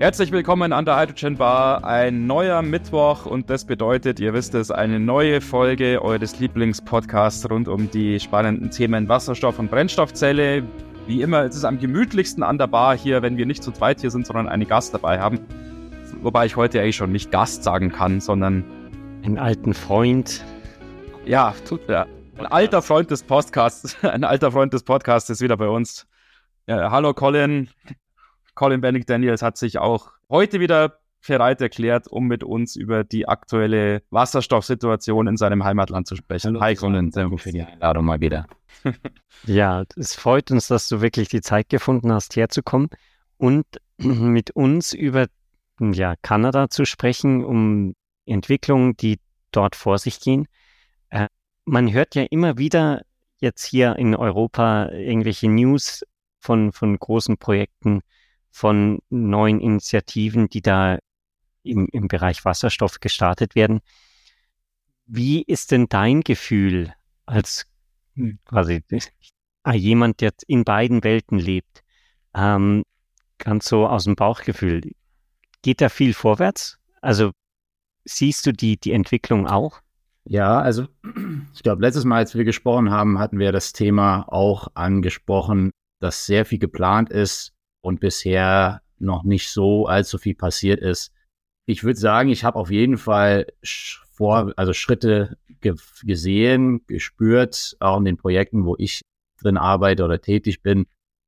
Herzlich willkommen an der Hydrogen Bar. Ein neuer Mittwoch und das bedeutet, ihr wisst es, eine neue Folge eures Lieblingspodcasts rund um die spannenden Themen Wasserstoff und Brennstoffzelle. Wie immer ist es am gemütlichsten an der Bar hier, wenn wir nicht zu zweit hier sind, sondern einen Gast dabei haben. Wobei ich heute eigentlich schon nicht Gast sagen kann, sondern einen alten Freund. Ja, tut ja. Ein alter Freund des Podcasts, ein alter Freund des Podcasts ist wieder bei uns. Ja, hallo Colin, Colin Bennick Daniels hat sich auch heute wieder bereit erklärt, um mit uns über die aktuelle Wasserstoffsituation in seinem Heimatland zu sprechen. Hallo, Hi Colin, danke für die Einladung mal wieder. ja, es freut uns, dass du wirklich die Zeit gefunden hast, herzukommen und mit uns über ja, Kanada zu sprechen, um Entwicklungen, die dort vor sich gehen. Äh, man hört ja immer wieder jetzt hier in Europa irgendwelche News von, von großen Projekten, von neuen Initiativen, die da im, im Bereich Wasserstoff gestartet werden. Wie ist denn dein Gefühl als hm. quasi jemand, der in beiden Welten lebt? Ähm, ganz so aus dem Bauchgefühl. Geht da viel vorwärts? Also siehst du die, die Entwicklung auch? Ja, also ich glaube, letztes Mal, als wir gesprochen haben, hatten wir das Thema auch angesprochen, dass sehr viel geplant ist, und bisher noch nicht so allzu viel passiert ist. Ich würde sagen, ich habe auf jeden Fall vor, also Schritte ge gesehen, gespürt, auch in den Projekten, wo ich drin arbeite oder tätig bin.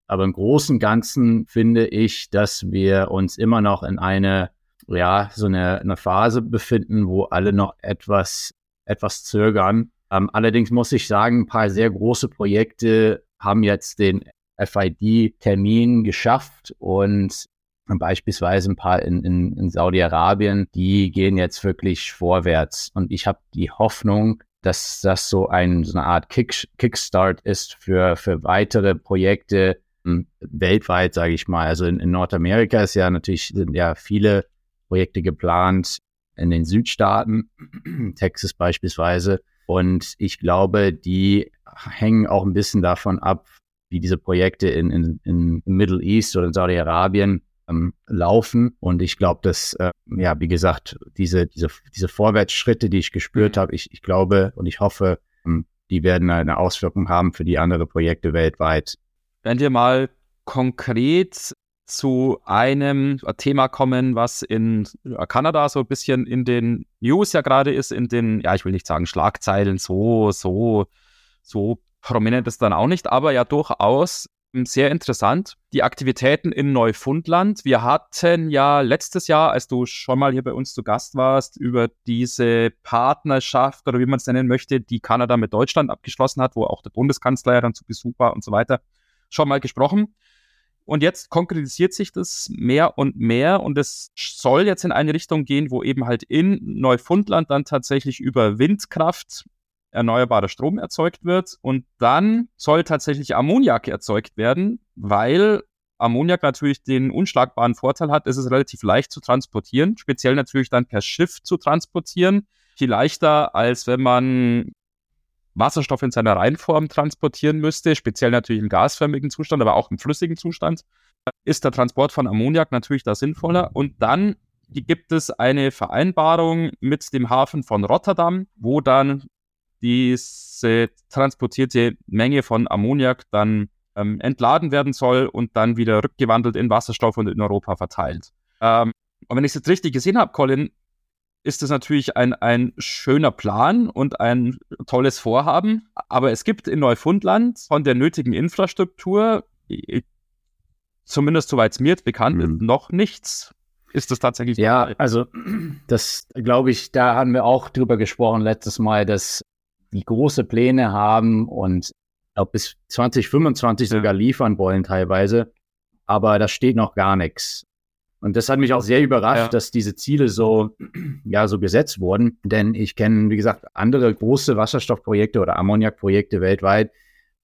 Aber im Großen und Ganzen finde ich, dass wir uns immer noch in eine, ja, so eine, eine Phase befinden, wo alle noch etwas, etwas zögern. Ähm, allerdings muss ich sagen, ein paar sehr große Projekte haben jetzt den FID-Termin geschafft und beispielsweise ein paar in, in, in Saudi-Arabien, die gehen jetzt wirklich vorwärts. Und ich habe die Hoffnung, dass das so, ein, so eine Art Kick, Kickstart ist für, für weitere Projekte hm, weltweit, sage ich mal. Also in, in Nordamerika ist ja natürlich sind ja viele Projekte geplant in den Südstaaten, Texas beispielsweise. Und ich glaube, die hängen auch ein bisschen davon ab, wie diese Projekte in, in, in Middle East oder in Saudi-Arabien ähm, laufen. Und ich glaube, dass, äh, ja, wie gesagt, diese, diese, diese Vorwärtsschritte, die ich gespürt mhm. habe, ich, ich glaube und ich hoffe, ähm, die werden eine Auswirkung haben für die anderen Projekte weltweit. Wenn wir mal konkret zu einem Thema kommen, was in Kanada so ein bisschen in den News ja gerade ist, in den, ja, ich will nicht sagen Schlagzeilen, so, so, so prominent ist dann auch nicht, aber ja durchaus sehr interessant. Die Aktivitäten in Neufundland. Wir hatten ja letztes Jahr, als du schon mal hier bei uns zu Gast warst, über diese Partnerschaft oder wie man es nennen möchte, die Kanada mit Deutschland abgeschlossen hat, wo auch der Bundeskanzler ja dann zu Besuch war und so weiter, schon mal gesprochen. Und jetzt konkretisiert sich das mehr und mehr und es soll jetzt in eine Richtung gehen, wo eben halt in Neufundland dann tatsächlich über Windkraft erneuerbarer Strom erzeugt wird. Und dann soll tatsächlich Ammoniak erzeugt werden, weil Ammoniak natürlich den unschlagbaren Vorteil hat, es ist relativ leicht zu transportieren, speziell natürlich dann per Schiff zu transportieren. Viel leichter, als wenn man Wasserstoff in seiner Reinform transportieren müsste, speziell natürlich im gasförmigen Zustand, aber auch im flüssigen Zustand, ist der Transport von Ammoniak natürlich da sinnvoller. Und dann gibt es eine Vereinbarung mit dem Hafen von Rotterdam, wo dann diese transportierte Menge von Ammoniak dann ähm, entladen werden soll und dann wieder rückgewandelt in Wasserstoff und in Europa verteilt. Ähm, und wenn ich es jetzt richtig gesehen habe, Colin, ist das natürlich ein, ein schöner Plan und ein tolles Vorhaben. Aber es gibt in Neufundland von der nötigen Infrastruktur, zumindest soweit es mir jetzt bekannt mhm. ist, noch nichts. Ist das tatsächlich? Ja, also das glaube ich, da haben wir auch drüber gesprochen letztes Mal, dass die große Pläne haben und glaube bis 2025 sogar liefern wollen teilweise. Aber da steht noch gar nichts. Und das hat mich auch sehr überrascht, ja. dass diese Ziele so, ja, so gesetzt wurden. Denn ich kenne, wie gesagt, andere große Wasserstoffprojekte oder Ammoniakprojekte weltweit,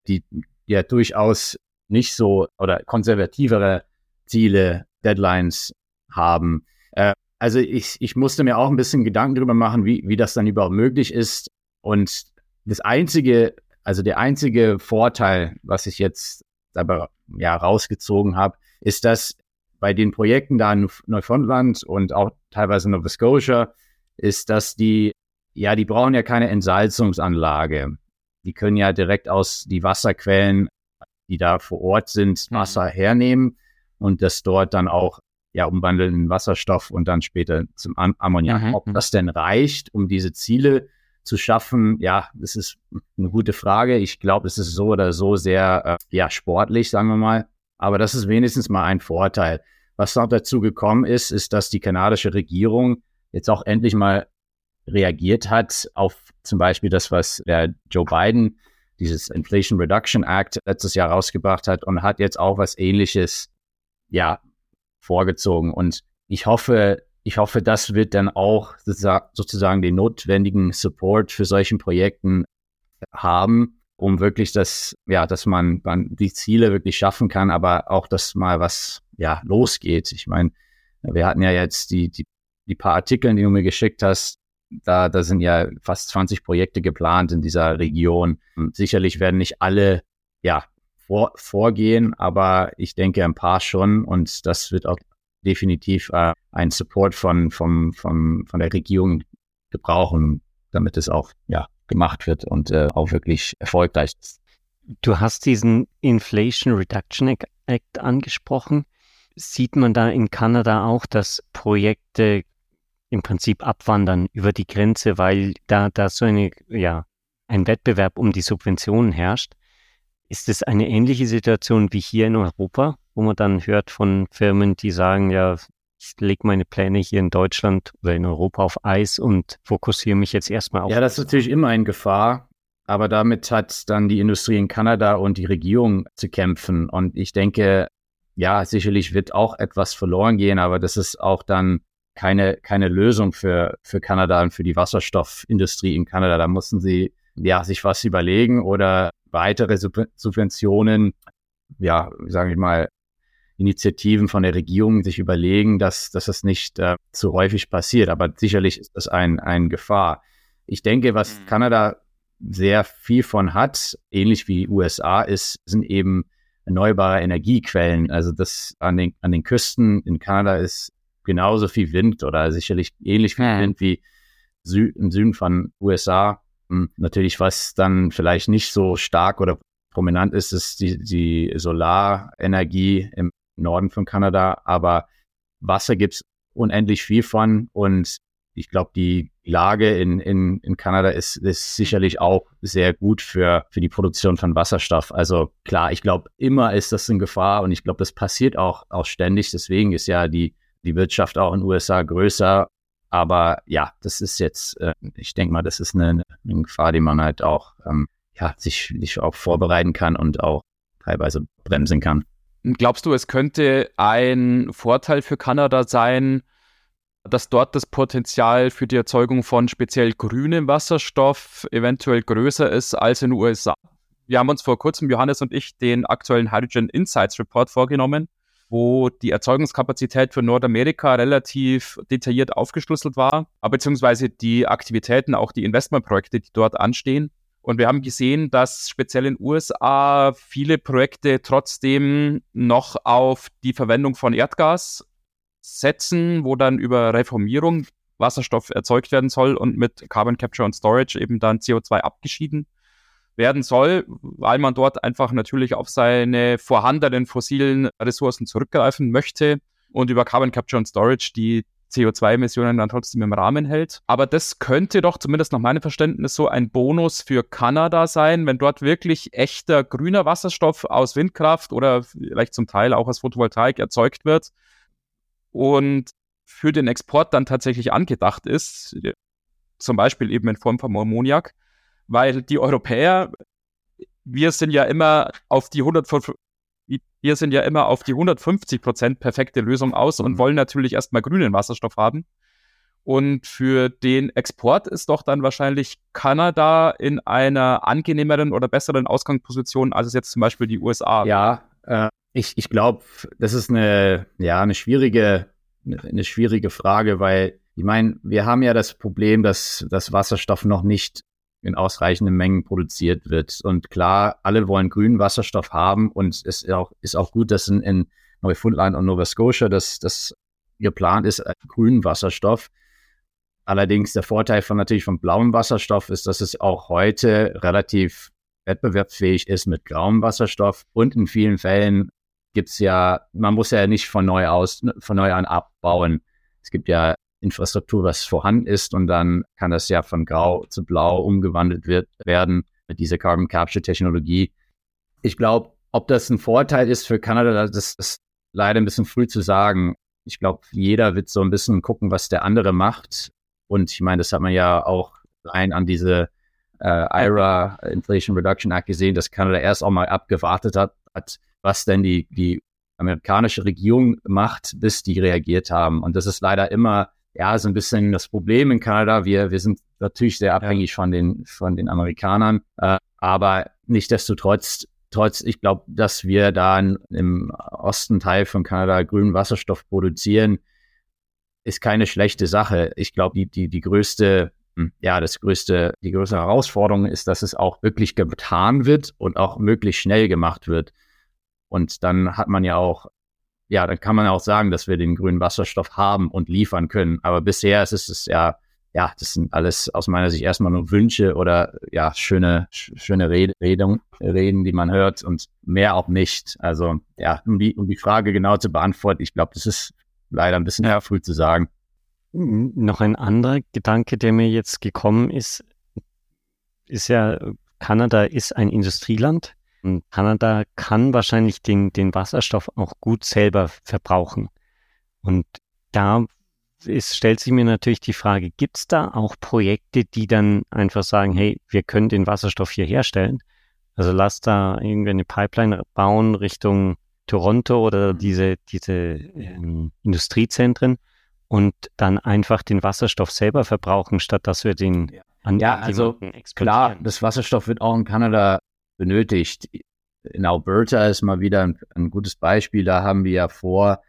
die ja durchaus nicht so oder konservativere Ziele, Deadlines haben. Äh, also ich, ich musste mir auch ein bisschen Gedanken darüber machen, wie, wie das dann überhaupt möglich ist. Und das einzige, also der einzige Vorteil, was ich jetzt aber ja rausgezogen habe, ist, dass bei den Projekten da in Neufundland und auch teilweise Nova Scotia ist, dass die, ja, die brauchen ja keine Entsalzungsanlage. Die können ja direkt aus die Wasserquellen, die da vor Ort sind, mhm. Wasser hernehmen und das dort dann auch ja umwandeln in Wasserstoff und dann später zum Ammoniak. Mhm. Ob mhm. das denn reicht, um diese Ziele zu schaffen, ja, das ist eine gute Frage. Ich glaube, es ist so oder so sehr äh, ja, sportlich, sagen wir mal. Aber das ist wenigstens mal ein Vorteil. Was noch dazu gekommen ist, ist, dass die kanadische Regierung jetzt auch endlich mal reagiert hat auf zum Beispiel das, was der Joe Biden, dieses Inflation Reduction Act letztes Jahr rausgebracht hat und hat jetzt auch was ähnliches, ja, vorgezogen. Und ich hoffe, ich hoffe, das wird dann auch sozusagen den notwendigen Support für solchen Projekten haben, um wirklich das, ja, dass man, man die Ziele wirklich schaffen kann, aber auch, dass mal was, ja, losgeht. Ich meine, wir hatten ja jetzt die, die, die paar Artikel, die du mir geschickt hast, da, da sind ja fast 20 Projekte geplant in dieser Region. Sicherlich werden nicht alle, ja, vor, vorgehen, aber ich denke ein paar schon und das wird auch definitiv äh, einen Support von, von, von, von der Regierung gebrauchen, damit es auch ja, gemacht wird und äh, auch wirklich erfolgreich ist. Du hast diesen Inflation Reduction Act angesprochen. Sieht man da in Kanada auch, dass Projekte im Prinzip abwandern über die Grenze, weil da, da so eine, ja, ein Wettbewerb um die Subventionen herrscht? Ist es eine ähnliche Situation wie hier in Europa? Wo man dann hört von Firmen, die sagen, ja, ich lege meine Pläne hier in Deutschland oder in Europa auf Eis und fokussiere mich jetzt erstmal auf. Ja, das ist natürlich immer eine Gefahr. Aber damit hat dann die Industrie in Kanada und die Regierung zu kämpfen. Und ich denke, ja, sicherlich wird auch etwas verloren gehen, aber das ist auch dann keine, keine Lösung für, für Kanada und für die Wasserstoffindustrie in Kanada. Da mussten sie ja sich was überlegen oder weitere Subventionen, ja, sage ich mal, Initiativen von der Regierung sich überlegen, dass, dass das nicht äh, zu häufig passiert. Aber sicherlich ist das ein, ein Gefahr. Ich denke, was mhm. Kanada sehr viel von hat, ähnlich wie USA, ist, sind eben erneuerbare Energiequellen. Also das an den, an den Küsten in Kanada ist genauso viel Wind oder sicherlich ähnlich viel ja. Wind wie Sü im Süden von USA. Hm, natürlich, was dann vielleicht nicht so stark oder prominent ist, ist die, die Solarenergie im Norden von Kanada, aber Wasser gibt's unendlich viel von und ich glaube, die Lage in, in, in Kanada ist, ist sicherlich auch sehr gut für, für die Produktion von Wasserstoff. Also klar, ich glaube, immer ist das in Gefahr und ich glaube, das passiert auch, auch ständig. Deswegen ist ja die, die Wirtschaft auch in den USA größer. Aber ja, das ist jetzt, äh, ich denke mal, das ist eine, eine Gefahr, die man halt auch ähm, ja, sich, sich auch vorbereiten kann und auch teilweise bremsen kann. Glaubst du, es könnte ein Vorteil für Kanada sein, dass dort das Potenzial für die Erzeugung von speziell grünem Wasserstoff eventuell größer ist als in den USA? Wir haben uns vor kurzem, Johannes und ich, den aktuellen Hydrogen Insights Report vorgenommen, wo die Erzeugungskapazität für Nordamerika relativ detailliert aufgeschlüsselt war, beziehungsweise die Aktivitäten, auch die Investmentprojekte, die dort anstehen. Und wir haben gesehen, dass speziell in den USA viele Projekte trotzdem noch auf die Verwendung von Erdgas setzen, wo dann über Reformierung Wasserstoff erzeugt werden soll und mit Carbon Capture und Storage eben dann CO2 abgeschieden werden soll, weil man dort einfach natürlich auf seine vorhandenen fossilen Ressourcen zurückgreifen möchte und über Carbon Capture und Storage die CO2-Emissionen dann trotzdem im Rahmen hält. Aber das könnte doch zumindest nach meinem Verständnis so ein Bonus für Kanada sein, wenn dort wirklich echter grüner Wasserstoff aus Windkraft oder vielleicht zum Teil auch aus Photovoltaik erzeugt wird und für den Export dann tatsächlich angedacht ist, zum Beispiel eben in Form von Ammoniak, weil die Europäer, wir sind ja immer auf die 100, wir sind ja immer auf die 150 Prozent perfekte Lösung aus und mhm. wollen natürlich erstmal grünen Wasserstoff haben. Und für den Export ist doch dann wahrscheinlich Kanada in einer angenehmeren oder besseren Ausgangsposition als es jetzt zum Beispiel die USA. Ja, äh, ich, ich glaube, das ist eine, ja, eine schwierige, eine schwierige Frage, weil ich meine, wir haben ja das Problem, dass das Wasserstoff noch nicht in ausreichenden Mengen produziert wird. Und klar, alle wollen grünen Wasserstoff haben und es ist auch, ist auch gut, dass in, in Neufundland und Nova Scotia das, das geplant ist, äh, grünen Wasserstoff. Allerdings der Vorteil von natürlich vom blauen Wasserstoff ist, dass es auch heute relativ wettbewerbsfähig ist mit grauem Wasserstoff und in vielen Fällen gibt es ja, man muss ja nicht von neu aus, von neu an abbauen. Es gibt ja Infrastruktur, was vorhanden ist und dann kann das ja von grau zu blau umgewandelt wird, werden mit dieser Carbon Capture Technologie. Ich glaube, ob das ein Vorteil ist für Kanada, das ist leider ein bisschen früh zu sagen. Ich glaube, jeder wird so ein bisschen gucken, was der andere macht. Und ich meine, das hat man ja auch rein an diese äh, IRA, Inflation Reduction Act gesehen, dass Kanada erst auch mal abgewartet hat, hat was denn die, die amerikanische Regierung macht, bis die reagiert haben. Und das ist leider immer ja, so ein bisschen das Problem in Kanada. Wir, wir sind natürlich sehr abhängig von den, von den Amerikanern, äh, aber nichtdestotrotz, trotz, ich glaube, dass wir da im Osten Teil von Kanada grünen Wasserstoff produzieren, ist keine schlechte Sache. Ich glaube, die, die, die größte, hm, ja, das größte, die größte Herausforderung ist, dass es auch wirklich getan wird und auch möglichst schnell gemacht wird. Und dann hat man ja auch ja, dann kann man auch sagen, dass wir den grünen Wasserstoff haben und liefern können. Aber bisher ist es ja, ja, das sind alles aus meiner Sicht erstmal nur Wünsche oder ja, schöne, schöne Rede, Redung, Reden, die man hört und mehr auch nicht. Also ja, um die, um die Frage genau zu beantworten, ich glaube, das ist leider ein bisschen ja. früh zu sagen. Noch ein anderer Gedanke, der mir jetzt gekommen ist, ist ja, Kanada ist ein Industrieland Kanada kann wahrscheinlich den, den Wasserstoff auch gut selber verbrauchen. Und da ist, stellt sich mir natürlich die Frage, gibt es da auch Projekte, die dann einfach sagen, hey, wir können den Wasserstoff hier herstellen? Also lass da irgendwie eine Pipeline bauen Richtung Toronto oder mhm. diese, diese ähm, Industriezentren und dann einfach den Wasserstoff selber verbrauchen, statt dass wir den an ja, also klar, das Wasserstoff wird auch in Kanada benötigt. In Alberta ist mal wieder ein, ein gutes Beispiel. Da haben wir ja vor,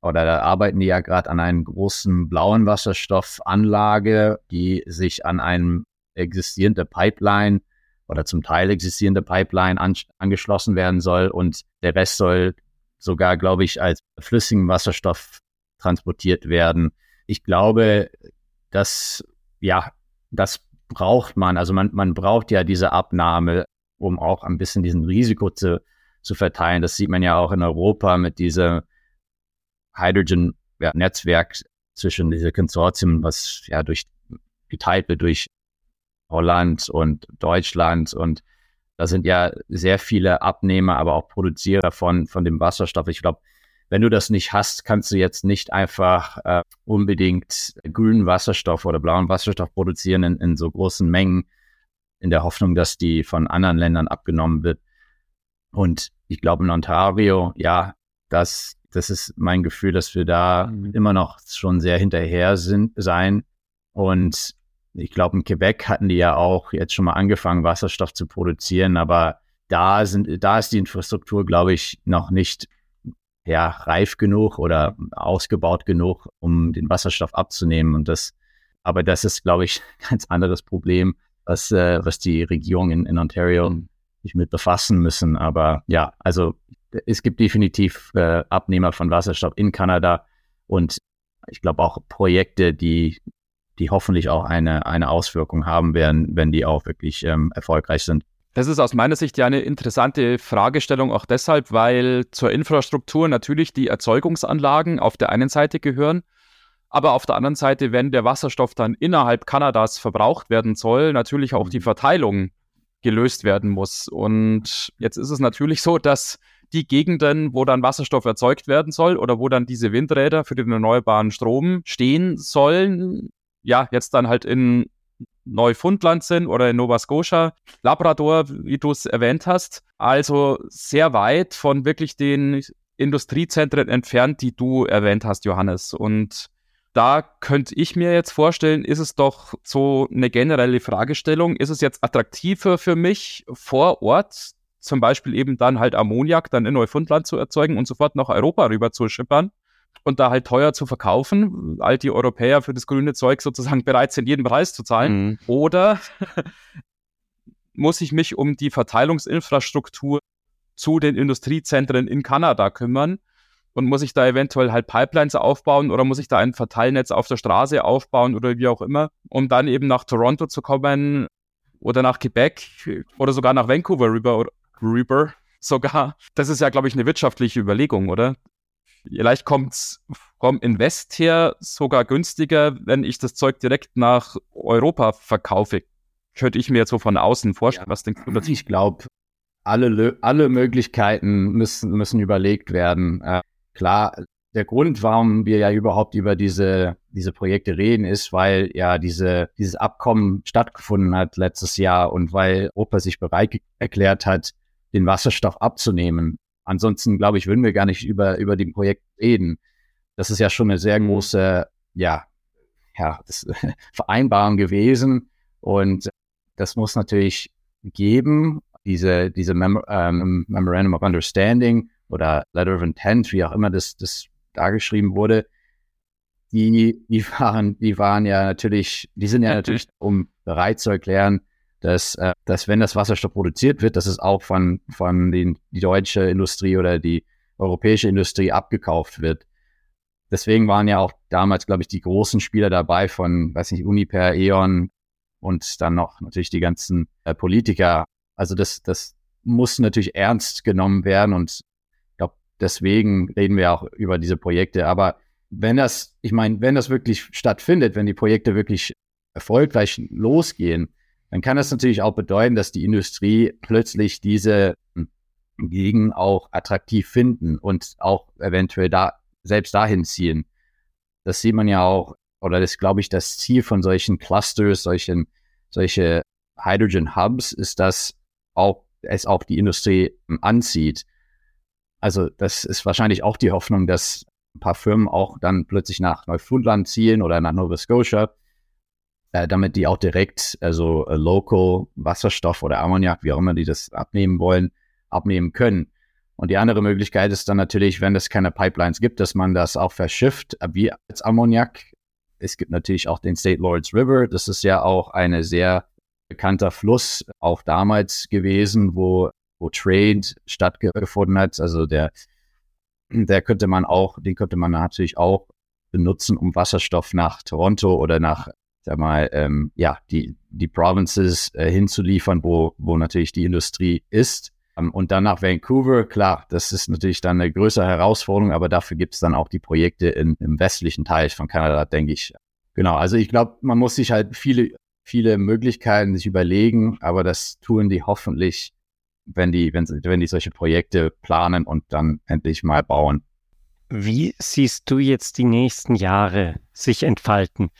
oder da arbeiten die ja gerade an einer großen blauen Wasserstoffanlage, die sich an einem existierende Pipeline oder zum Teil existierende Pipeline an, angeschlossen werden soll und der Rest soll sogar, glaube ich, als flüssigen Wasserstoff transportiert werden. Ich glaube, dass, ja, das braucht man. Also man, man braucht ja diese Abnahme um auch ein bisschen diesen Risiko zu, zu verteilen. Das sieht man ja auch in Europa mit diesem Hydrogen-Netzwerk zwischen diese Konsortien, was ja durch geteilt wird durch Holland und Deutschland und da sind ja sehr viele Abnehmer, aber auch Produzierer von, von dem Wasserstoff. Ich glaube, wenn du das nicht hast, kannst du jetzt nicht einfach äh, unbedingt grünen Wasserstoff oder blauen Wasserstoff produzieren in, in so großen Mengen in der Hoffnung, dass die von anderen Ländern abgenommen wird. Und ich glaube, in Ontario, ja, das, das ist mein Gefühl, dass wir da mhm. immer noch schon sehr hinterher sind, sein. Und ich glaube, in Quebec hatten die ja auch jetzt schon mal angefangen, Wasserstoff zu produzieren, aber da sind, da ist die Infrastruktur, glaube ich, noch nicht ja, reif genug oder ausgebaut genug, um den Wasserstoff abzunehmen. Und das, aber das ist, glaube ich, ein ganz anderes Problem was, äh, was die Regierung in, in Ontario mhm. sich mit befassen müssen. Aber ja, also es gibt definitiv äh, Abnehmer von Wasserstoff in Kanada und ich glaube auch Projekte, die, die hoffentlich auch eine, eine Auswirkung haben werden, wenn die auch wirklich ähm, erfolgreich sind. Das ist aus meiner Sicht ja eine interessante Fragestellung, auch deshalb, weil zur Infrastruktur natürlich die Erzeugungsanlagen auf der einen Seite gehören, aber auf der anderen Seite, wenn der Wasserstoff dann innerhalb Kanadas verbraucht werden soll, natürlich auch die mhm. Verteilung gelöst werden muss. Und jetzt ist es natürlich so, dass die Gegenden, wo dann Wasserstoff erzeugt werden soll oder wo dann diese Windräder für den erneuerbaren Strom stehen sollen, ja, jetzt dann halt in Neufundland sind oder in Nova Scotia, Labrador, wie du es erwähnt hast. Also sehr weit von wirklich den Industriezentren entfernt, die du erwähnt hast, Johannes. Und da könnte ich mir jetzt vorstellen, ist es doch so eine generelle Fragestellung, ist es jetzt attraktiver für mich vor Ort, zum Beispiel eben dann halt Ammoniak dann in Neufundland zu erzeugen und sofort nach Europa rüber zu schippern, und da halt teuer zu verkaufen, weil die Europäer für das grüne Zeug sozusagen bereit sind, jeden Preis zu zahlen. Mhm. Oder muss ich mich um die Verteilungsinfrastruktur zu den Industriezentren in Kanada kümmern und muss ich da eventuell halt Pipelines aufbauen oder muss ich da ein Verteilnetz auf der Straße aufbauen oder wie auch immer, um dann eben nach Toronto zu kommen oder nach Quebec oder sogar nach Vancouver rüber, rüber sogar. Das ist ja, glaube ich, eine wirtschaftliche Überlegung, oder? Vielleicht kommt vom Invest her sogar günstiger, wenn ich das Zeug direkt nach Europa verkaufe. Könnte ich mir jetzt so von außen vorstellen. Ja. Was denkst du dazu? Ich glaube, alle, alle Möglichkeiten müssen, müssen überlegt werden. Klar, der Grund, warum wir ja überhaupt über diese, diese Projekte reden, ist, weil ja diese, dieses Abkommen stattgefunden hat letztes Jahr und weil Europa sich bereit erklärt hat, den Wasserstoff abzunehmen. Ansonsten, glaube ich, würden wir gar nicht über, über die Projekte reden. Das ist ja schon eine sehr mhm. große, ja, ja, das, Vereinbarung gewesen. Und das muss natürlich geben, diese, diese Mem ähm, Memorandum of Understanding oder Letter of Intent, wie auch immer das, das dargeschrieben wurde, die, die waren, die waren ja natürlich, die sind ja natürlich, um bereit zu erklären, dass, äh, dass wenn das Wasserstoff produziert wird, dass es auch von, von den, die deutsche Industrie oder die europäische Industrie abgekauft wird. Deswegen waren ja auch damals, glaube ich, die großen Spieler dabei von, weiß nicht, Uniper, E.ON und dann noch natürlich die ganzen äh, Politiker. Also das, das muss natürlich ernst genommen werden und deswegen reden wir auch über diese Projekte. Aber wenn das, ich meine, wenn das wirklich stattfindet, wenn die Projekte wirklich erfolgreich losgehen, dann kann das natürlich auch bedeuten, dass die Industrie plötzlich diese Gegend auch attraktiv finden und auch eventuell da selbst dahin ziehen. Das sieht man ja auch, oder das glaube ich, das Ziel von solchen Clusters, solchen, solche Hydrogen Hubs, ist, dass auch es auch die Industrie anzieht. Also das ist wahrscheinlich auch die Hoffnung, dass ein paar Firmen auch dann plötzlich nach Neufundland ziehen oder nach Nova Scotia äh, damit die auch direkt, also äh, Local Wasserstoff oder Ammoniak, wie auch immer die das abnehmen wollen, abnehmen können. Und die andere Möglichkeit ist dann natürlich, wenn es keine Pipelines gibt, dass man das auch verschifft, äh, wie als Ammoniak. Es gibt natürlich auch den St. Lawrence River. Das ist ja auch eine sehr bekannter Fluss, auch damals gewesen, wo, wo Trade stattgefunden hat. Also der, der könnte man auch, den könnte man natürlich auch benutzen, um Wasserstoff nach Toronto oder nach sag mal, ähm, ja, die, die Provinces äh, hinzuliefern, wo, wo natürlich die Industrie ist. Ähm, und dann nach Vancouver, klar, das ist natürlich dann eine größere Herausforderung, aber dafür gibt es dann auch die Projekte in, im westlichen Teil von Kanada, denke ich. Genau, also ich glaube, man muss sich halt viele, viele Möglichkeiten sich überlegen, aber das tun die hoffentlich, wenn die, wenn, wenn die solche Projekte planen und dann endlich mal bauen. Wie siehst du jetzt die nächsten Jahre sich entfalten?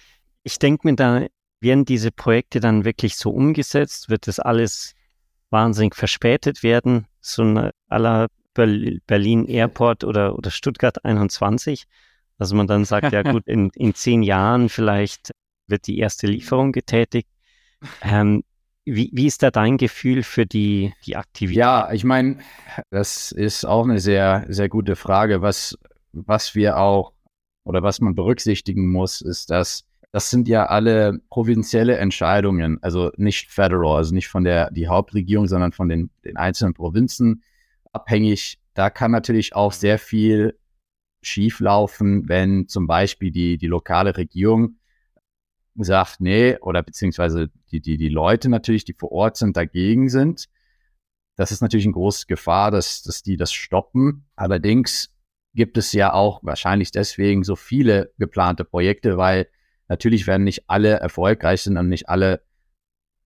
ich denke mir da, werden diese Projekte dann wirklich so umgesetzt? Wird das alles wahnsinnig verspätet werden? So ein aller Berlin Airport oder, oder Stuttgart 21? Also man dann sagt, ja gut, in, in zehn Jahren vielleicht wird die erste Lieferung getätigt. Ähm, wie, wie ist da dein Gefühl für die, die Aktivität? Ja, ich meine, das ist auch eine sehr, sehr gute Frage. Was, was wir auch oder was man berücksichtigen muss, ist, dass das sind ja alle provinzielle Entscheidungen, also nicht federal, also nicht von der die Hauptregierung, sondern von den, den einzelnen Provinzen abhängig. Da kann natürlich auch sehr viel schieflaufen, wenn zum Beispiel die, die lokale Regierung sagt, nee, oder beziehungsweise die, die, die Leute natürlich, die vor Ort sind, dagegen sind. Das ist natürlich eine große Gefahr, dass, dass die das stoppen. Allerdings gibt es ja auch wahrscheinlich deswegen so viele geplante Projekte, weil Natürlich werden nicht alle erfolgreich sind und nicht alle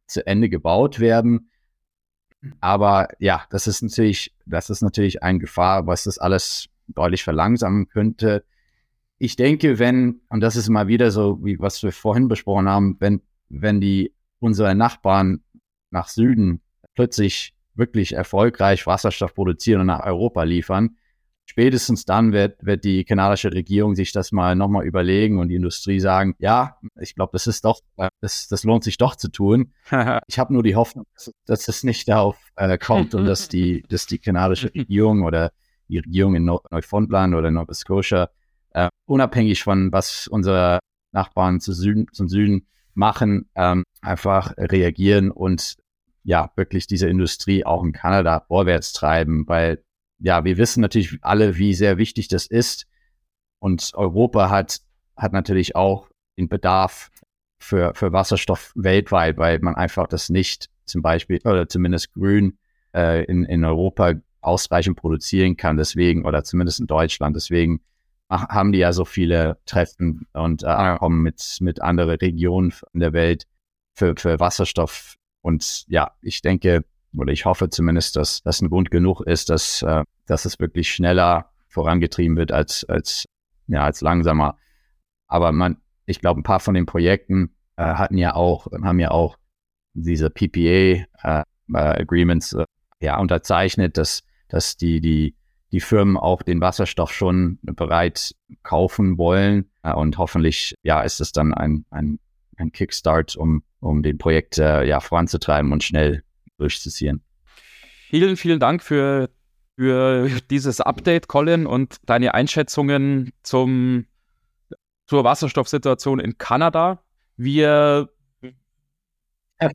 zu Ende gebaut werden. Aber ja, das ist natürlich, das ist natürlich eine Gefahr, was das alles deutlich verlangsamen könnte. Ich denke, wenn, und das ist mal wieder so, wie was wir vorhin besprochen haben, wenn, wenn die unsere Nachbarn nach Süden plötzlich wirklich erfolgreich Wasserstoff produzieren und nach Europa liefern, spätestens dann wird, wird die kanadische Regierung sich das mal nochmal überlegen und die Industrie sagen, ja, ich glaube, das ist doch, das, das lohnt sich doch zu tun. ich habe nur die Hoffnung, dass, dass es nicht darauf äh, kommt und dass die, dass die kanadische Regierung oder die Regierung in Neufundland oder Nova Scotia äh, unabhängig von was unsere Nachbarn zu Süden, zum Süden machen, ähm, einfach reagieren und ja, wirklich diese Industrie auch in Kanada vorwärts treiben, weil ja, wir wissen natürlich alle, wie sehr wichtig das ist. Und Europa hat, hat natürlich auch den Bedarf für, für Wasserstoff weltweit, weil man einfach das nicht zum Beispiel oder zumindest grün äh, in, in Europa ausreichend produzieren kann. Deswegen, oder zumindest in Deutschland. Deswegen haben die ja so viele Treffen und äh, kommen mit, mit anderen Regionen in der Welt für, für Wasserstoff. Und ja, ich denke, oder ich hoffe zumindest, dass das ein Grund genug ist, dass, äh, dass es wirklich schneller vorangetrieben wird als, als, ja, als langsamer. Aber man, ich glaube, ein paar von den Projekten äh, hatten ja auch, haben ja auch diese PPA äh, Agreements äh, ja unterzeichnet, dass, dass die, die, die Firmen auch den Wasserstoff schon bereit kaufen wollen. Äh, und hoffentlich, ja, ist es dann ein, ein, ein Kickstart, um, um den Projekt äh, ja voranzutreiben und schnell durchzuziehen. Vielen, vielen Dank für, für dieses Update, Colin, und deine Einschätzungen zum, zur Wasserstoffsituation in Kanada. Wir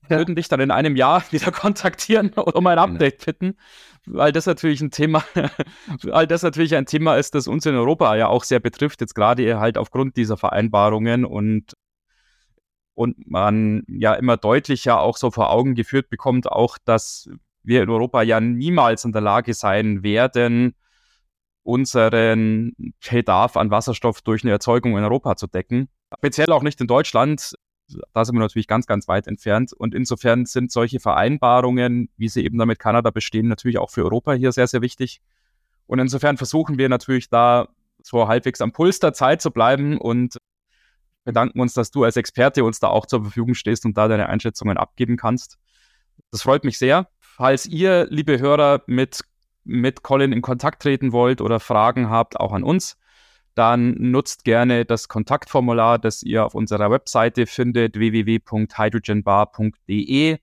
würden dich dann in einem Jahr wieder kontaktieren und um ein genau. Update bitten, weil das natürlich ein Thema, weil das natürlich ein Thema ist, das uns in Europa ja auch sehr betrifft, jetzt gerade halt aufgrund dieser Vereinbarungen und und man ja immer deutlicher auch so vor Augen geführt bekommt, auch dass wir in Europa ja niemals in der Lage sein werden, unseren Bedarf an Wasserstoff durch eine Erzeugung in Europa zu decken. Speziell auch nicht in Deutschland da sind wir natürlich ganz, ganz weit entfernt. Und insofern sind solche Vereinbarungen, wie sie eben da mit Kanada bestehen, natürlich auch für Europa hier sehr, sehr wichtig. Und insofern versuchen wir natürlich da so halbwegs am Puls der Zeit zu bleiben und bedanken uns, dass du als Experte uns da auch zur Verfügung stehst und da deine Einschätzungen abgeben kannst. Das freut mich sehr. Falls ihr, liebe Hörer, mit, mit Colin in Kontakt treten wollt oder Fragen habt, auch an uns, dann nutzt gerne das Kontaktformular, das ihr auf unserer Webseite findet, www.hydrogenbar.de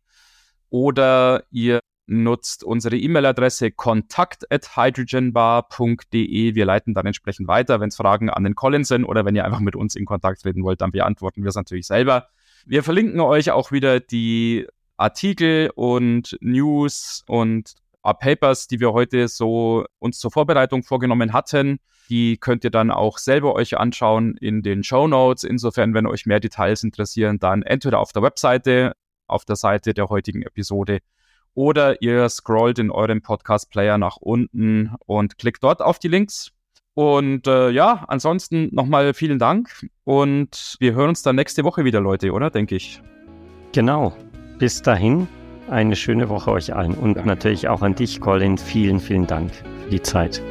oder ihr nutzt unsere E-Mail-Adresse kontakt@hydrogenbar.de. Wir leiten dann entsprechend weiter, wenn es Fragen an den Colin sind oder wenn ihr einfach mit uns in Kontakt treten wollt, dann beantworten wir es natürlich selber. Wir verlinken euch auch wieder die Artikel und News und Papers, die wir heute so uns zur Vorbereitung vorgenommen hatten. Die könnt ihr dann auch selber euch anschauen in den Show Notes. Insofern, wenn euch mehr Details interessieren, dann entweder auf der Webseite, auf der Seite der heutigen Episode oder ihr scrollt in eurem Podcast-Player nach unten und klickt dort auf die Links. Und äh, ja, ansonsten nochmal vielen Dank und wir hören uns dann nächste Woche wieder, Leute, oder? Denke ich. Genau. Bis dahin, eine schöne Woche euch allen und Danke. natürlich auch an dich, Colin. Vielen, vielen Dank für die Zeit.